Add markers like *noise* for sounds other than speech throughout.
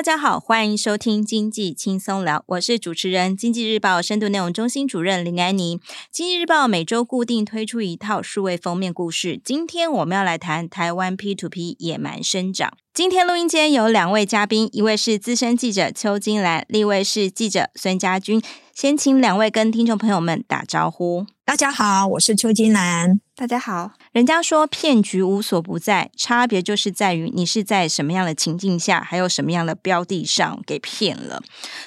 大家好，欢迎收听经济轻松聊，我是主持人经济日报深度内容中心主任林安妮。经济日报每周固定推出一套数位封面故事，今天我们要来谈台湾 P to P 野蛮生长。今天录音间有两位嘉宾，一位是资深记者邱金兰，另一位是记者孙家君。先请两位跟听众朋友们打招呼。大家好，我是邱金兰。大家好。人家说骗局无所不在，差别就是在于你是在什么样的情境下，还有什么样的标的上给骗了。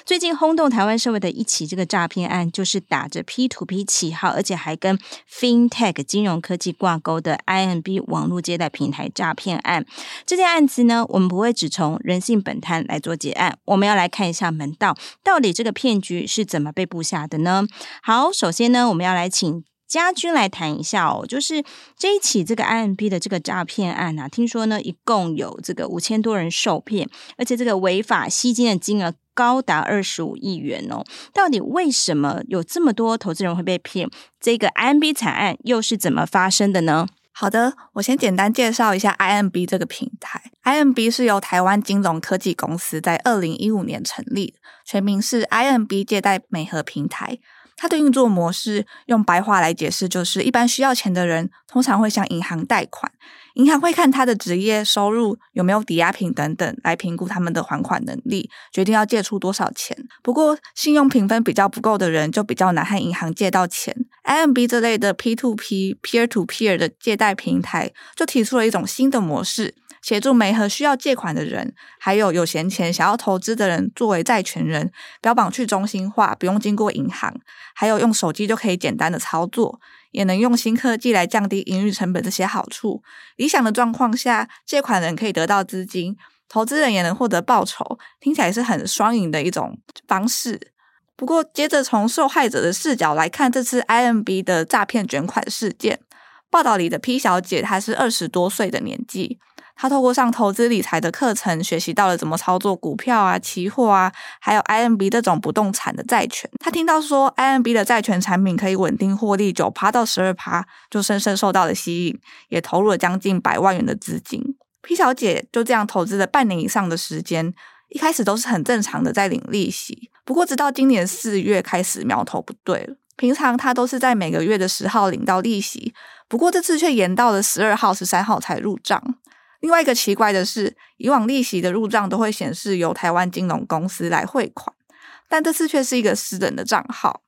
最近轰动台湾社会的一起这个诈骗案，就是打着 P2P 旗号，而且还跟 FinTech 金融科技挂钩的 IMB 网络借贷平台诈骗案。这件案子呢，我们不会只从人性本贪来做结案，我们要来看一下门道，到底这个骗局是怎么被布下的呢？好，首先呢，我们要来请。佳君来谈一下哦，就是这一起这个 IMB 的这个诈骗案啊，听说呢一共有这个五千多人受骗，而且这个违法吸金的金额高达二十五亿元哦。到底为什么有这么多投资人会被骗？这个 IMB 惨案又是怎么发生的呢？好的，我先简单介绍一下 IMB 这个平台。IMB 是由台湾金融科技公司在二零一五年成立，全名是 IMB 借贷美合平台。它的运作模式用白话来解释，就是一般需要钱的人通常会向银行贷款，银行会看他的职业、收入有没有抵押品等等来评估他们的还款能力，决定要借出多少钱。不过，信用评分比较不够的人就比较难和银行借到钱。IMB 这类的 P2P peer to peer 的借贷平台就提出了一种新的模式。协助媒合需要借款的人，还有有闲钱想要投资的人作为债权人，标榜去中心化，不用经过银行，还有用手机就可以简单的操作，也能用新科技来降低营运成本这些好处。理想的状况下，借款人可以得到资金，投资人也能获得报酬，听起来是很双赢的一种方式。不过，接着从受害者的视角来看，这次 IMB 的诈骗卷款事件，报道里的 P 小姐她是二十多岁的年纪。他透过上投资理财的课程，学习到了怎么操作股票啊、期货啊，还有 IMB 这种不动产的债权。他听到说 IMB 的债权产品可以稳定获利九趴到十二趴，就深深受到了吸引，也投入了将近百万元的资金。P 小姐就这样投资了半年以上的时间，一开始都是很正常的在领利息。不过直到今年四月开始苗头不对了，平常她都是在每个月的十号领到利息，不过这次却延到了十二号、十三号才入账。另外一个奇怪的是，以往利息的入账都会显示由台湾金融公司来汇款，但这次却是一个私人的账号。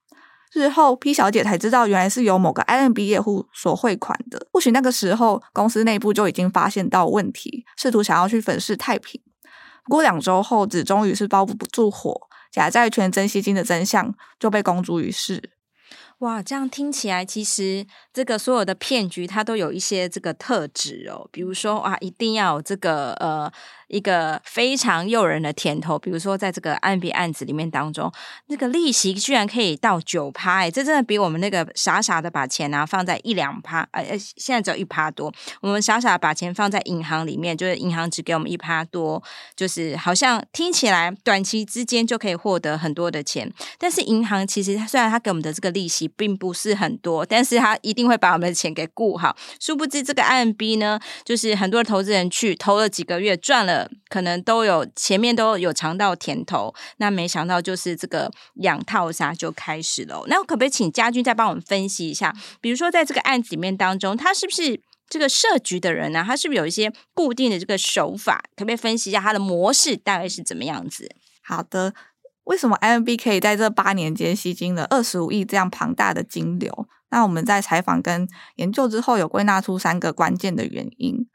日后 P 小姐才知道，原来是由某个 IMB 业户所汇款的。或许那个时候公司内部就已经发现到问题，试图想要去粉饰太平。不过两周后，纸终于是包不住火，假债权真吸金的真相就被公诸于世。哇，这样听起来，其实这个所有的骗局它都有一些这个特质哦，比如说啊，一定要这个呃。一个非常诱人的甜头，比如说在这个案比案子里面当中，那个利息居然可以到九趴，哎，这真的比我们那个傻傻的把钱啊放在一两趴，呃，现在只有一趴多。我们傻傻把钱放在银行里面，就是银行只给我们一趴多，就是好像听起来短期之间就可以获得很多的钱，但是银行其实它虽然它给我们的这个利息并不是很多，但是它一定会把我们的钱给顾好。殊不知这个 IMB 呢，就是很多投资人去投了几个月赚了。可能都有前面都有尝到甜头，那没想到就是这个养套杀就开始了。那可不可以请佳君再帮我们分析一下？比如说在这个案子里面当中，他是不是这个设局的人呢、啊？他是不是有一些固定的这个手法？可不可以分析一下他的模式大概是怎么样子？好的，为什么 MB 可以在这八年间吸金了二十五亿这样庞大的金流？那我们在采访跟研究之后，有归纳出三个关键的原因。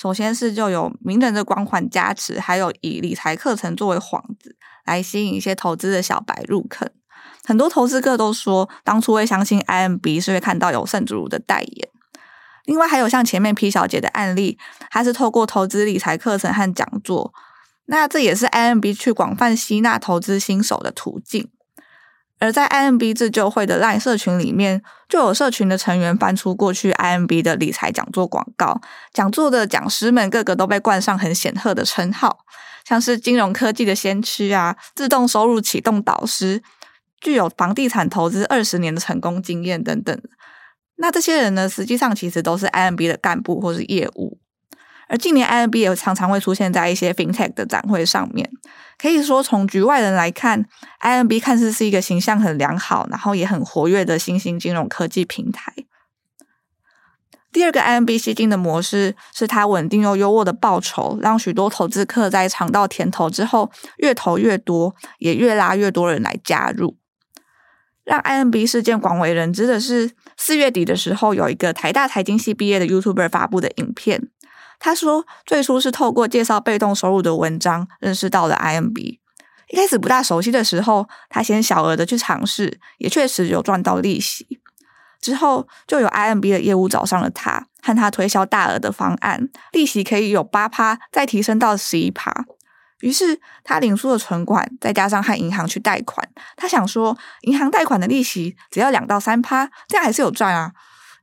首先是就有名人的光环加持，还有以理财课程作为幌子，来吸引一些投资的小白入坑。很多投资客都说，当初会相信 IMB 是会看到有圣主如的代言。另外还有像前面 P 小姐的案例，她是透过投资理财课程和讲座，那这也是 IMB 去广泛吸纳投资新手的途径。而在 IMB 自救会的 LINE 社群里面，就有社群的成员翻出过去 IMB 的理财讲座广告，讲座的讲师们个个都被冠上很显赫的称号，像是金融科技的先驱啊，自动收入启动导师，具有房地产投资二十年的成功经验等等。那这些人呢，实际上其实都是 IMB 的干部或是业务。而近年 IMB 也常常会出现在一些 FinTech 的展会上面，可以说从局外人来看，IMB 看似是一个形象很良好，然后也很活跃的新兴金融科技平台。第二个 IMB 吸金的模式是它稳定又优渥的报酬，让许多投资客在尝到甜头之后，越投越多，也越拉越多人来加入。让 IMB 事件广为人知的是，四月底的时候，有一个台大财经系毕业的 YouTuber 发布的影片。他说，最初是透过介绍被动收入的文章认识到了 IMB。一开始不大熟悉的时候，他先小额的去尝试，也确实有赚到利息。之后就有 IMB 的业务找上了他，和他推销大额的方案，利息可以有八趴，再提升到十一趴。于是他领出了存款，再加上和银行去贷款，他想说，银行贷款的利息只要两到三趴，这样还是有赚啊。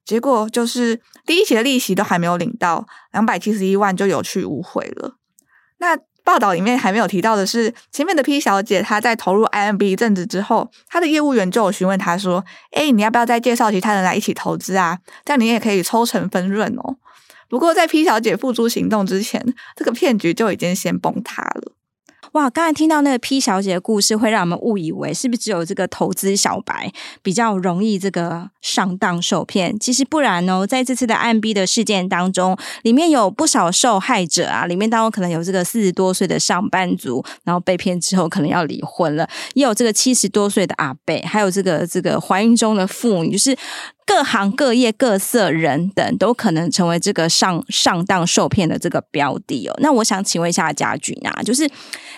结果就是第一期的利息都还没有领到，两百七十一万就有去无回了。那报道里面还没有提到的是，前面的 P 小姐她在投入 IMB 一阵子之后，她的业务员就有询问她说：“诶，你要不要再介绍其他人来一起投资啊？这样你也可以抽成分润哦。”不过在 P 小姐付诸行动之前，这个骗局就已经先崩塌了。哇，刚才听到那个 P 小姐的故事，会让我们误以为是不是只有这个投资小白比较容易这个上当受骗？其实不然哦，在这次的 IMB 的事件当中，里面有不少受害者啊，里面当中可能有这个四十多岁的上班族，然后被骗之后可能要离婚了，也有这个七十多岁的阿伯，还有这个这个怀孕中的妇女，就是。各行各业各色人等都可能成为这个上上当受骗的这个标的哦。那我想请问一下家军啊，就是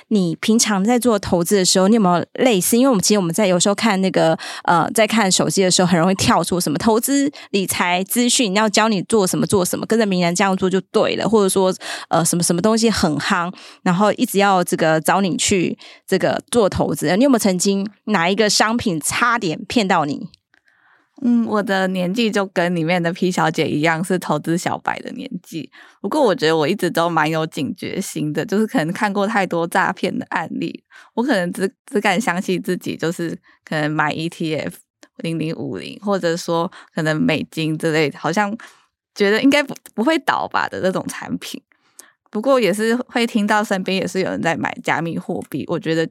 你平常在做投资的时候，你有没有类似？因为我们其实我们在有时候看那个呃，在看手机的时候，很容易跳出什么投资理财资讯，要教你做什么做什么，跟着名人这样做就对了，或者说呃什么什么东西很夯，然后一直要这个找你去这个做投资。你有没有曾经哪一个商品差点骗到你？嗯，我的年纪就跟里面的 P 小姐一样，是投资小白的年纪。不过，我觉得我一直都蛮有警觉心的，就是可能看过太多诈骗的案例，我可能只只敢相信自己，就是可能买 ETF 零零五零，或者说可能美金之类，好像觉得应该不不会倒吧的那种产品。不过，也是会听到身边也是有人在买加密货币，我觉得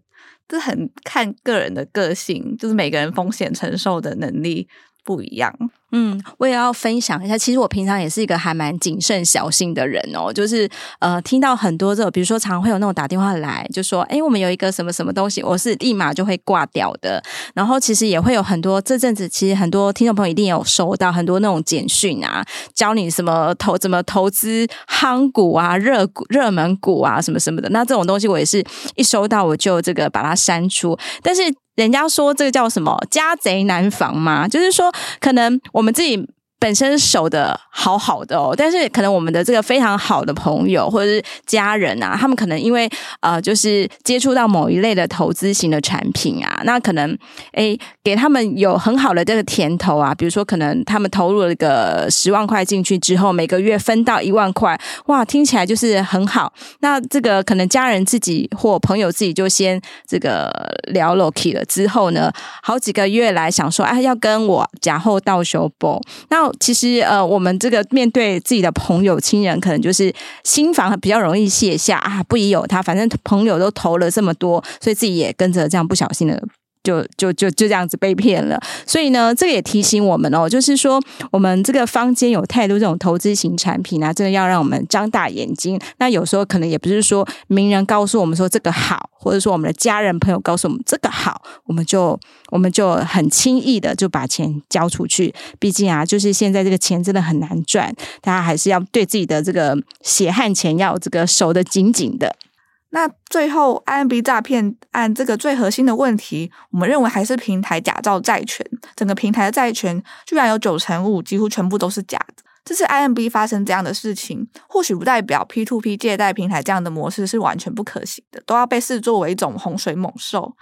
这很看个人的个性，就是每个人风险承受的能力不一样。嗯，我也要分享一下。其实我平常也是一个还蛮谨慎小心的人哦。就是呃，听到很多这种，比如说常会有那种打电话来，就说：“哎，我们有一个什么什么东西。”我是立马就会挂掉的。然后其实也会有很多这阵子，其实很多听众朋友一定有收到很多那种简讯啊，教你什么投怎么投资夯股啊、热股、热门股啊什么什么的。那这种东西我也是一收到我就这个把它删除。但是人家说这个叫什么“家贼难防”嘛，就是说可能。我们自己。本身守的好好的哦，但是可能我们的这个非常好的朋友或者是家人啊，他们可能因为呃，就是接触到某一类的投资型的产品啊，那可能诶给他们有很好的这个甜头啊，比如说可能他们投入了一个十万块进去之后，每个月分到一万块，哇，听起来就是很好。那这个可能家人自己或朋友自己就先这个聊 low 了之后呢，好几个月来想说，哎，要跟我假后到修补那。其实呃，我们这个面对自己的朋友、亲人，可能就是心防比较容易卸下啊，不宜有他，反正朋友都投了这么多，所以自己也跟着这样不小心的，就就就就这样子被骗了。所以呢，这个也提醒我们哦，就是说我们这个坊间有太多这种投资型产品啊，真的要让我们张大眼睛。那有时候可能也不是说名人告诉我们说这个好，或者说我们的家人朋友告诉我们这个好，我们就我们就很轻易的就把钱交出去。毕竟啊，就是现在这个钱真的很难赚，大家还是要对自己的这个血汗钱要这个守得紧紧的。那最后，IMB 诈骗案这个最核心的问题，我们认为还是平台假造债权。整个平台的债权居然有九成五，几乎全部都是假的。这次 IMB 发生这样的事情，或许不代表 P2P 借贷平台这样的模式是完全不可行的，都要被视作为一种洪水猛兽。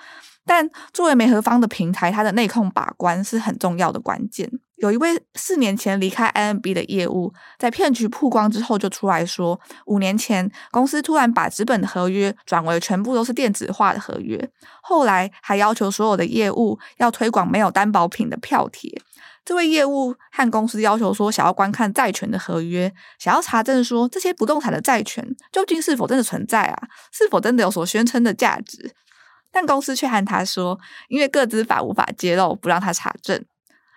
但作为媒合方的平台，它的内控把关是很重要的关键。有一位四年前离开 IMB 的业务，在骗局曝光之后，就出来说，五年前公司突然把纸本的合约转为全部都是电子化的合约，后来还要求所有的业务要推广没有担保品的票贴。这位业务和公司要求说，想要观看债权的合约，想要查证说这些不动产的债权究竟是否真的存在啊，是否真的有所宣称的价值。但公司却和他说，因为个资法无法揭露，不让他查证。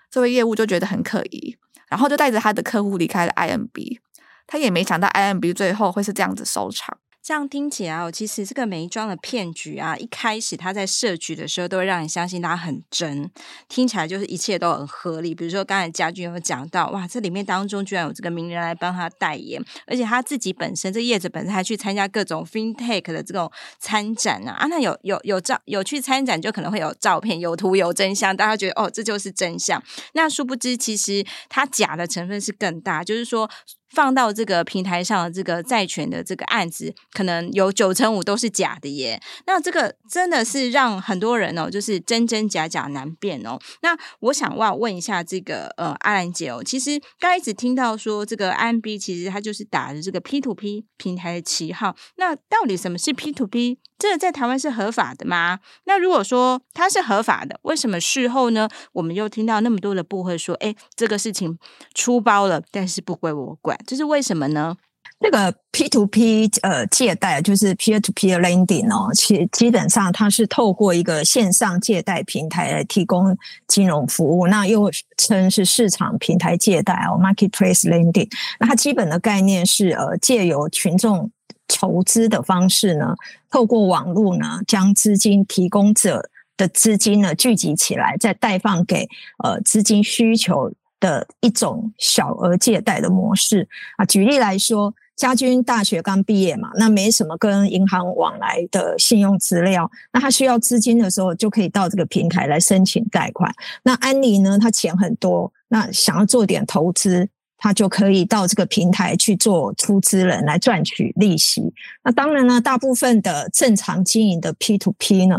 这位业务就觉得很可疑，然后就带着他的客户离开了 IMB。他也没想到 IMB 最后会是这样子收场。这样听起来哦，其实这个媒装的骗局啊，一开始他在设局的时候，都会让你相信他很真，听起来就是一切都很合理。比如说刚才家军有讲到，哇，这里面当中居然有这个名人来帮他代言，而且他自己本身这业者本身还去参加各种 FinTech 的这种参展啊，啊，那有有有照有去参展，就可能会有照片、有图、有真相，大家觉得哦，这就是真相。那殊不知，其实他假的成分是更大，就是说。放到这个平台上的这个债权的这个案子，可能有九成五都是假的耶。那这个真的是让很多人哦，就是真真假假难辨哦。那我想我要问一下这个呃阿兰姐哦，其实刚一直听到说这个 IMB 其实它就是打着这个 P to P 平台的旗号，那到底什么是 P to P？这在台湾是合法的吗？那如果说它是合法的，为什么事后呢？我们又听到那么多的部会说，哎，这个事情出包了，但是不归我管，这是为什么呢？这个 P to P 呃借贷就是 Peer to Peer Lending 哦，其基本上它是透过一个线上借贷平台来提供金融服务，那又称是市场平台借贷哦，Marketplace Lending。那它基本的概念是呃借由群众。筹资的方式呢，透过网络呢，将资金提供者的资金呢聚集起来，再贷放给呃资金需求的一种小额借贷的模式啊。举例来说，家军大学刚毕业嘛，那没什么跟银行往来的信用资料，那他需要资金的时候，就可以到这个平台来申请贷款。那安妮呢，他钱很多，那想要做点投资。他就可以到这个平台去做出资人来赚取利息。那当然呢，大部分的正常经营的 P to P 呢，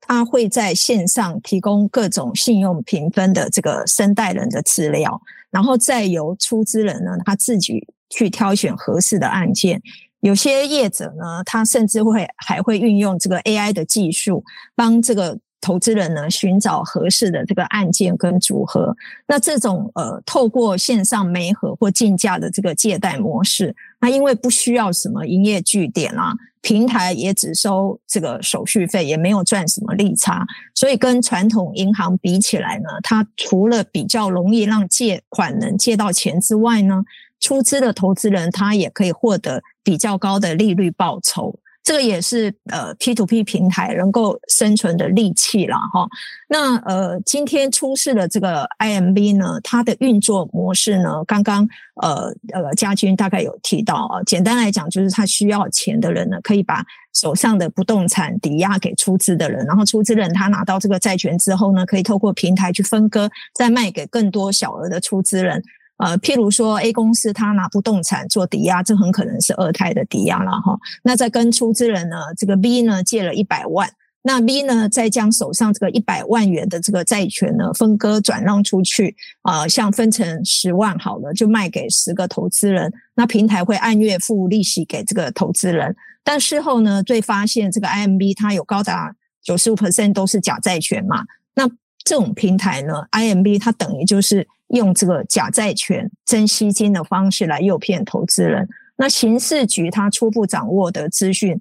他会在线上提供各种信用评分的这个申贷人的资料，然后再由出资人呢，他自己去挑选合适的案件。有些业者呢，他甚至会还会运用这个 AI 的技术，帮这个。投资人呢，寻找合适的这个案件跟组合，那这种呃，透过线上媒合或竞价的这个借贷模式，那因为不需要什么营业据点啊，平台也只收这个手续费，也没有赚什么利差，所以跟传统银行比起来呢，它除了比较容易让借款人借到钱之外呢，出资的投资人他也可以获得比较高的利率报酬。这个也是呃 P to P 平台能够生存的利器了哈。那呃，今天出事的这个 IMB 呢，它的运作模式呢，刚刚呃呃家军大概有提到啊。简单来讲，就是他需要钱的人呢，可以把手上的不动产抵押给出资的人，然后出资人他拿到这个债权之后呢，可以透过平台去分割，再卖给更多小额的出资人。呃，譬如说 A 公司他拿不动产做抵押，这很可能是二胎的抵押了哈。那再跟出资人呢，这个 B 呢借了一百万，那 B 呢再将手上这个一百万元的这个债权呢分割转让出去，啊、呃，像分成十万好了，就卖给十个投资人，那平台会按月付利息给这个投资人，但事后呢，最发现这个 IMB 它有高达九十五 percent 都是假债权嘛，那这种平台呢，IMB 它等于就是。用这个假债权真吸金的方式来诱骗投资人。那刑事局他初步掌握的资讯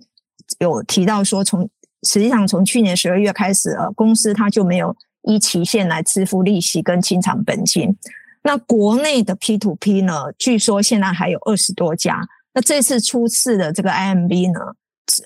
有提到说，从实际上从去年十二月开始，呃，公司它就没有依期限来支付利息跟清偿本金。那国内的 P to P 呢，据说现在还有二十多家。那这次出事的这个 IMB 呢，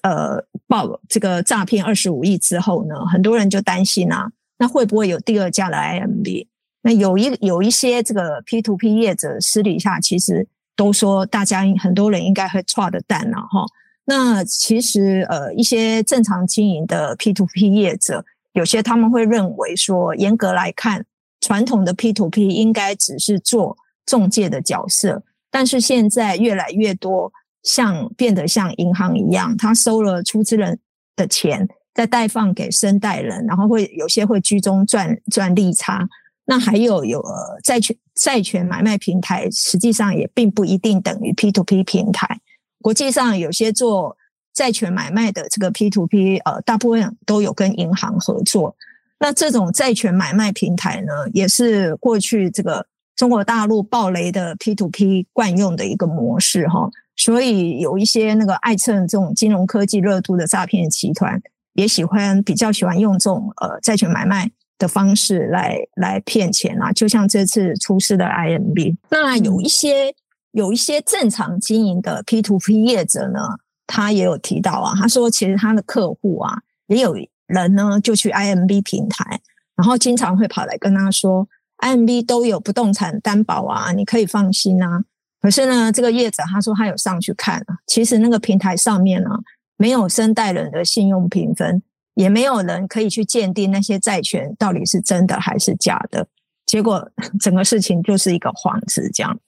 呃，报这个诈骗二十五亿之后呢，很多人就担心啊，那会不会有第二家的 IMB？那有一有一些这个 P to P 业者私底下其实都说，大家很多人应该会剉的蛋了哈。那其实呃，一些正常经营的 P to P 业者，有些他们会认为说，严格来看，传统的 P to P 应该只是做中介的角色。但是现在越来越多像变得像银行一样，他收了出资人的钱，再贷放给生贷人，然后会有些会居中赚赚利差。那还有有债权债权买卖平台，实际上也并不一定等于 P to P 平台。国际上有些做债权买卖的这个 P to P，呃，大部分都有跟银行合作。那这种债权买卖平台呢，也是过去这个。中国大陆暴雷的 P2P 惯用的一个模式哈，所以有一些那个爱蹭这种金融科技热度的诈骗集团，也喜欢比较喜欢用这种呃债权买卖的方式来来骗钱啊，就像这次出事的 IMB。那有一些有一些正常经营的 P2P 业者呢，他也有提到啊，他说其实他的客户啊，也有人呢就去 IMB 平台，然后经常会跑来跟他说。IMB 都有不动产担保啊，你可以放心啊。可是呢，这个业者他说他有上去看啊，其实那个平台上面呢，没有生贷人的信用评分，也没有人可以去鉴定那些债权到底是真的还是假的。结果 *laughs* 整个事情就是一个幌子这样。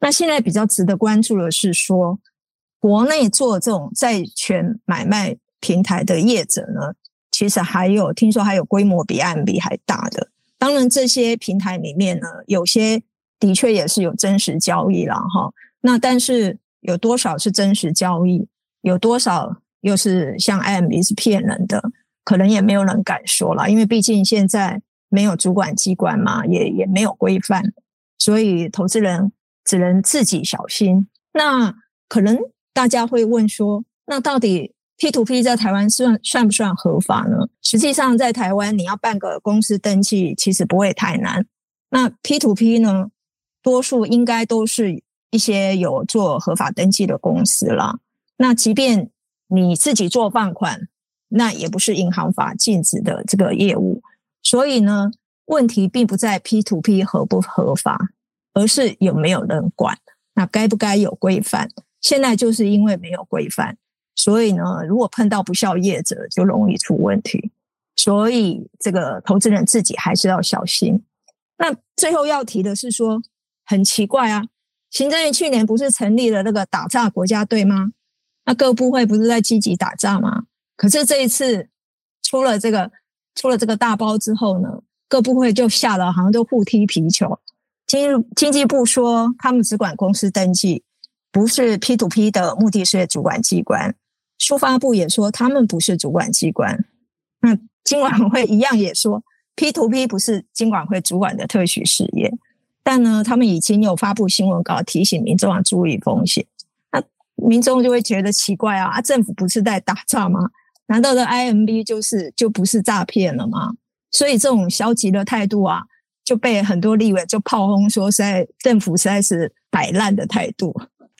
那现在比较值得关注的是说，国内做这种债权买卖平台的业者呢，其实还有听说还有规模比 IMB 还大的。当然，这些平台里面呢，有些的确也是有真实交易了哈。那但是有多少是真实交易，有多少又是像 IMB 是骗人的，可能也没有人敢说了，因为毕竟现在没有主管机关嘛，也也没有规范，所以投资人只能自己小心。那可能大家会问说，那到底 P to P 在台湾算算不算合法呢？实际上，在台湾你要办个公司登记，其实不会太难。那 P to P 呢，多数应该都是一些有做合法登记的公司啦。那即便你自己做放款，那也不是银行法禁止的这个业务。所以呢，问题并不在 P2P 合不合法，而是有没有人管。那该不该有规范？现在就是因为没有规范。所以呢，如果碰到不肖业者，就容易出问题。所以这个投资人自己还是要小心。那最后要提的是说，很奇怪啊，行政院去年不是成立了那个打诈国家队吗？那各部会不是在积极打诈吗？可是这一次出了这个出了这个大包之后呢，各部会就吓得好像都互踢皮球。经经济部说，他们只管公司登记，不是 P to P 的目的是主管机关。书发部也说他们不是主管机关，那金管会一样也说，P to P 不是金管会主管的特许事业，但呢，他们已经有发布新闻稿提醒民众要注意风险。那民众就会觉得奇怪啊，啊，政府不是在打仗吗？难道的 IMB 就是就不是诈骗了吗？所以这种消极的态度啊，就被很多立委就炮轰说，实在政府实在是摆烂的态度。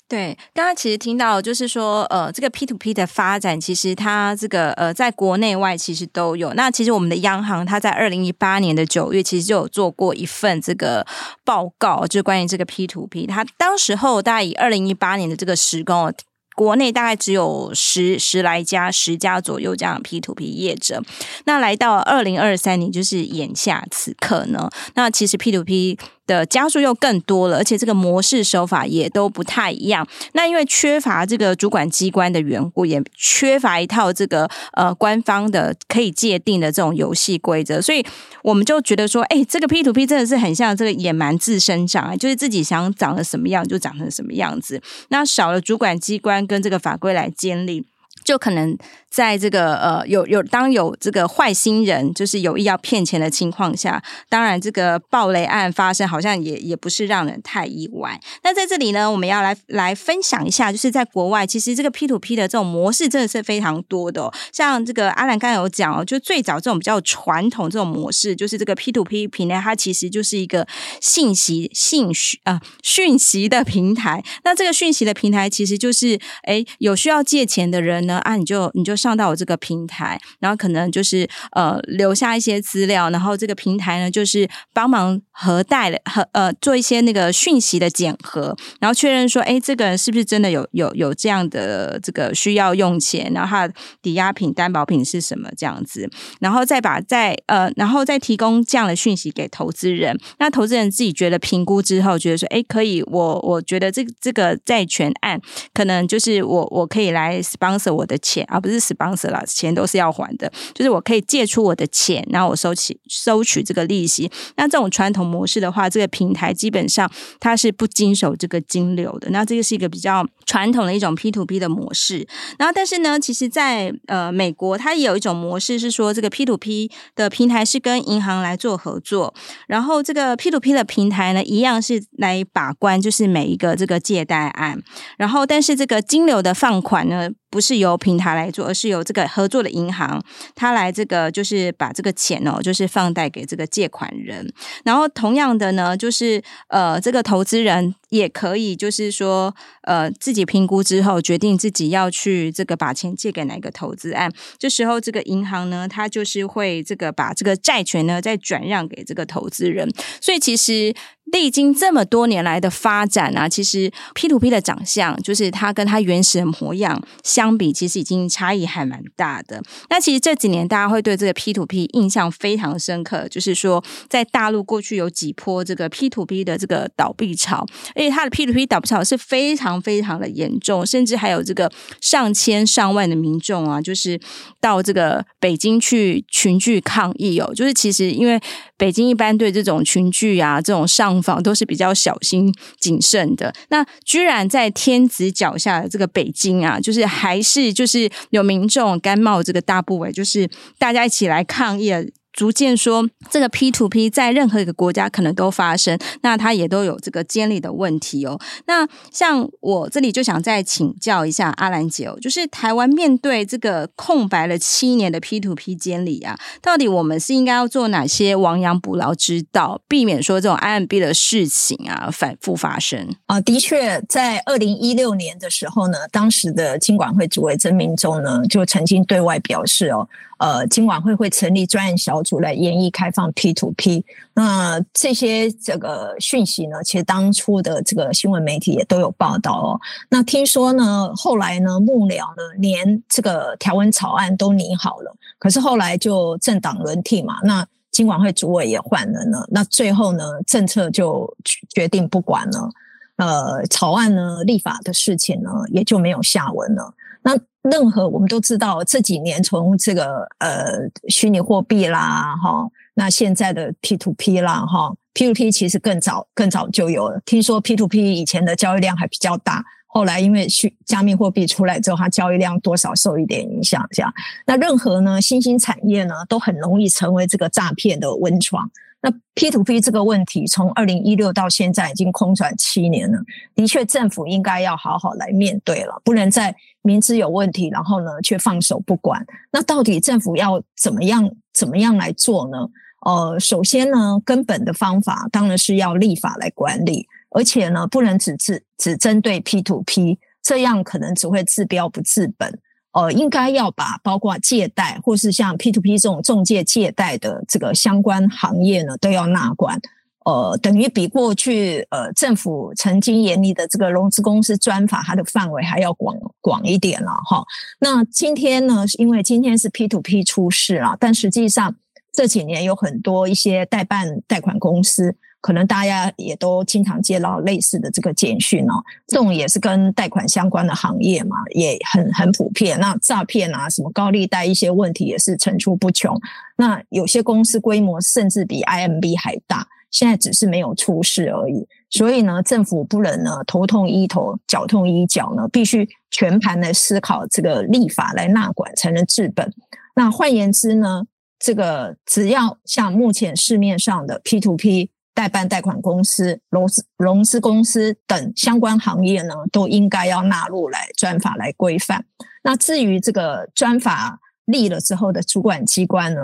对，刚刚其实听到就是说，呃，这个 P to P 的发展，其实它这个呃，在国内外其实都有。那其实我们的央行，它在二零一八年的九月，其实就有做过一份这个报告，就是关于这个 P to P。它当时候大概以二零一八年的这个时工。国内大概只有十十来家、十家左右这样 P to P 业者。那来到二零二三年，就是眼下此刻呢，那其实 P to P 的加速又更多了，而且这个模式手法也都不太一样。那因为缺乏这个主管机关的缘故，也缺乏一套这个呃官方的可以界定的这种游戏规则，所以我们就觉得说，哎，这个 P to P 真的是很像这个野蛮自生长，就是自己想长得什么样就长成什么样子。那少了主管机关。跟这个法规来建立，就可能在这个呃有有当有这个坏心人就是有意要骗钱的情况下，当然这个暴雷案发生好像也也不是让人太意外。那在这里呢，我们要来来分享一下，就是在国外其实这个 P to P 的这种模式真的是非常多的哦。像这个阿兰刚刚有讲哦，就最早这种比较传统这种模式，就是这个 P to P 平台，它其实就是一个信息信息啊讯息的平台。那这个讯息的平台其实就是，哎，有需要借钱的人呢，啊，你就你就上上到我这个平台，然后可能就是呃留下一些资料，然后这个平台呢就是帮忙核贷的核呃做一些那个讯息的检核，然后确认说，哎，这个人是不是真的有有有这样的这个需要用钱，然后他抵押品、担保品是什么这样子，然后再把再呃然后再提供这样的讯息给投资人，那投资人自己觉得评估之后觉得说，哎，可以，我我觉得这这个债权案可能就是我我可以来 sponsor 我的钱，而不是帮手啦，钱都是要还的，就是我可以借出我的钱，然后我收起收取这个利息。那这种传统模式的话，这个平台基本上它是不经手这个金流的。那这个是一个比较传统的一种 P to P 的模式。然后，但是呢，其实在呃美国，它也有一种模式是说，这个 P to P 的平台是跟银行来做合作，然后这个 P to P 的平台呢，一样是来把关，就是每一个这个借贷案。然后，但是这个金流的放款呢，不是由平台来做，而是由这个合作的银行，他来这个就是把这个钱哦，就是放贷给这个借款人。然后同样的呢，就是呃，这个投资人也可以就是说呃，自己评估之后决定自己要去这个把钱借给哪个投资案。这时候这个银行呢，他就是会这个把这个债权呢再转让给这个投资人。所以其实。历经这么多年来的发展啊，其实 P to P 的长相，就是它跟它原始的模样相比，其实已经差异还蛮大的。那其实这几年大家会对这个 P to P 印象非常深刻，就是说在大陆过去有几波这个 P to P 的这个倒闭潮，而且它的 P to P 倒闭潮是非常非常的严重，甚至还有这个上千上万的民众啊，就是到这个北京去群聚抗议哦。就是其实因为北京一般对这种群聚啊，这种上都是比较小心谨慎的，那居然在天子脚下的这个北京啊，就是还是就是有民众甘冒这个大不韪，就是大家一起来抗议。逐渐说，这个 P to P 在任何一个国家可能都发生，那它也都有这个监理的问题哦。那像我这里就想再请教一下阿兰姐哦，就是台湾面对这个空白了七年的 P to P 监理啊，到底我们是应该要做哪些亡羊补牢之道，避免说这种 IMB 的事情啊反复发生啊？的确，在二零一六年的时候呢，当时的金管会主委曾明忠呢就曾经对外表示哦。呃，金管会会成立专案小组来研议开放 P2P。那这些这个讯息呢，其实当初的这个新闻媒体也都有报道哦。那听说呢，后来呢，幕僚呢连这个条文草案都拟好了，可是后来就政党轮替嘛，那金管会主委也换了呢，那最后呢，政策就决定不管了。呃，草案呢立法的事情呢，也就没有下文了。那任何我们都知道，这几年从这个呃虚拟货币啦，哈，那现在的 P to P 啦，哈，P to P 其实更早更早就有了。听说 P to P 以前的交易量还比较大，后来因为虚加密货币出来之后，它交易量多少受一点影响。这样，那任何呢新兴产业呢，都很容易成为这个诈骗的温床。那 P to P 这个问题，从二零一六到现在已经空转七年了。的确，政府应该要好好来面对了，不能再明知有问题，然后呢却放手不管。那到底政府要怎么样怎么样来做呢？呃，首先呢，根本的方法当然是要立法来管理，而且呢，不能只只只针对 P to P，这样可能只会治标不治本。呃，应该要把包括借贷或是像 P to P 这种中介借贷的这个相关行业呢，都要纳管。呃，等于比过去呃政府曾经严厉的这个融资公司专法，它的范围还要广广一点了哈。那今天呢，因为今天是 P to P 出事了，但实际上这几年有很多一些代办贷款公司。可能大家也都经常接到类似的这个简讯哦，这种也是跟贷款相关的行业嘛，也很很普遍。那诈骗啊，什么高利贷一些问题也是层出不穷。那有些公司规模甚至比 IMB 还大，现在只是没有出事而已。所以呢，政府不能呢头痛医头，脚痛医脚呢，必须全盘来思考这个立法来纳管才能治本。那换言之呢，这个只要像目前市面上的 P2P 代办贷款公司、融资融资公司等相关行业呢，都应该要纳入来专法来规范。那至于这个专法立了之后的主管机关呢，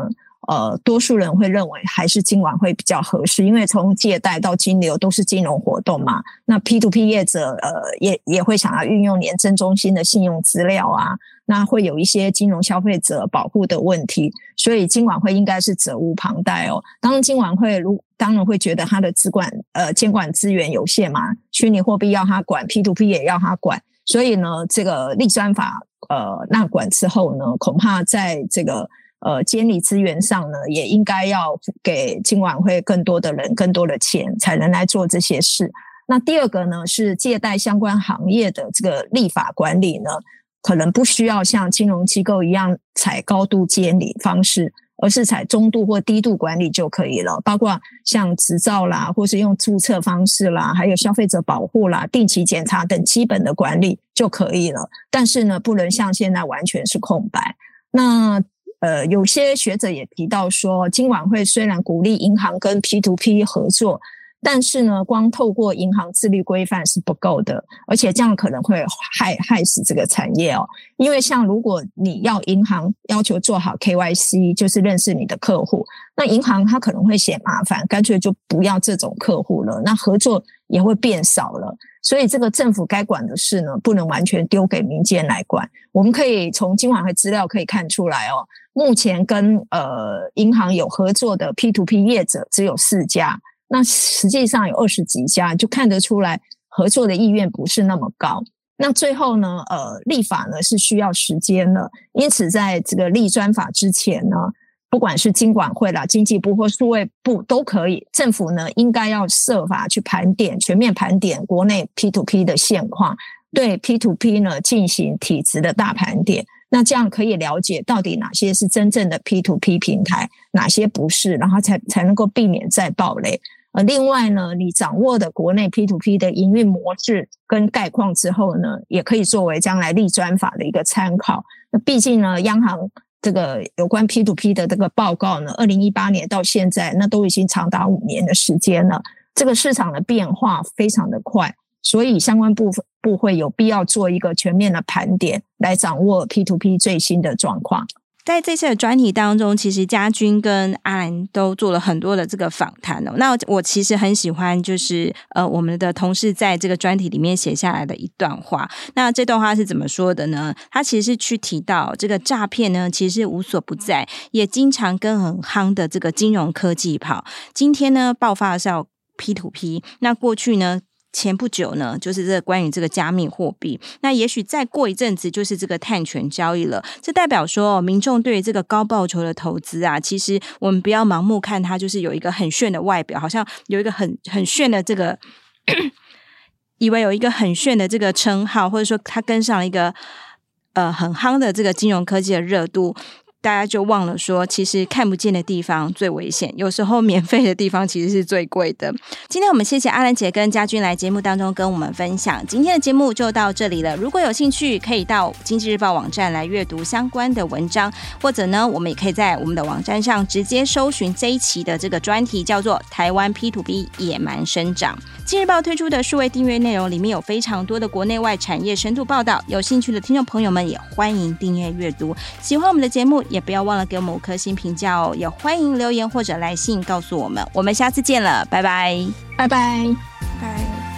呃，多数人会认为还是金管会比较合适，因为从借贷到金流都是金融活动嘛。那 P to P 业者呃也也会想要运用联征中心的信用资料啊，那会有一些金融消费者保护的问题，所以金管会应该是责无旁贷哦。当然，金管会如当然会觉得他的资管呃监管资源有限嘛，虚拟货币要他管，P to P 也要他管，所以呢，这个立专法呃纳管之后呢，恐怕在这个。呃，监理资源上呢，也应该要给金管会更多的人、更多的钱，才能来做这些事。那第二个呢，是借贷相关行业的这个立法管理呢，可能不需要像金融机构一样采高度监理方式，而是采中度或低度管理就可以了。包括像执照啦，或是用注册方式啦，还有消费者保护啦、定期检查等基本的管理就可以了。但是呢，不能像现在完全是空白。那呃，有些学者也提到说，金管会虽然鼓励银行跟 P2P 合作，但是呢，光透过银行自律规范是不够的，而且这样可能会害害死这个产业哦。因为像如果你要银行要求做好 KYC，就是认识你的客户，那银行它可能会嫌麻烦，干脆就不要这种客户了，那合作也会变少了。所以这个政府该管的事呢，不能完全丢给民间来管。我们可以从金管会资料可以看出来哦。目前跟呃银行有合作的 P2P 业者只有四家，那实际上有二十几家，就看得出来合作的意愿不是那么高。那最后呢，呃，立法呢是需要时间的，因此在这个立专法之前呢，不管是金管会啦、经济部或数位部都可以，政府呢应该要设法去盘点、全面盘点国内 P2P 的现况，对 P2P 呢进行体质的大盘点。那这样可以了解到底哪些是真正的 P to P 平台，哪些不是，然后才才能够避免再爆雷。呃，另外呢，你掌握的国内 P to P 的营运模式跟概况之后呢，也可以作为将来立专法的一个参考。那毕竟呢，央行这个有关 P to P 的这个报告呢，二零一八年到现在，那都已经长达五年的时间了。这个市场的变化非常的快。所以相关部分部会有必要做一个全面的盘点，来掌握 P2P 最新的状况。在这次的专题当中，其实家军跟阿兰都做了很多的这个访谈哦。那我其实很喜欢，就是呃，我们的同事在这个专题里面写下来的一段话。那这段话是怎么说的呢？他其实是去提到这个诈骗呢，其实无所不在，也经常跟很夯的这个金融科技跑。今天呢，爆发的是要 P2P，那过去呢？前不久呢，就是这关于这个加密货币，那也许再过一阵子就是这个碳权交易了。这代表说，民众对于这个高报酬的投资啊，其实我们不要盲目看它，就是有一个很炫的外表，好像有一个很很炫的这个，以为有一个很炫的这个称号，或者说它跟上了一个呃很夯的这个金融科技的热度。大家就忘了说，其实看不见的地方最危险，有时候免费的地方其实是最贵的。今天我们谢谢阿兰姐跟家军来节目当中跟我们分享。今天的节目就到这里了。如果有兴趣，可以到经济日报网站来阅读相关的文章，或者呢，我们也可以在我们的网站上直接搜寻这一期的这个专题，叫做《台湾 P2P 野蛮生长》。经日报推出的数位订阅内容里面有非常多的国内外产业深度报道，有兴趣的听众朋友们也欢迎订阅阅读。喜欢我们的节目。也不要忘了给我们五颗星评价哦！也欢迎留言或者来信告诉我们。我们下次见了，拜拜，拜拜，拜。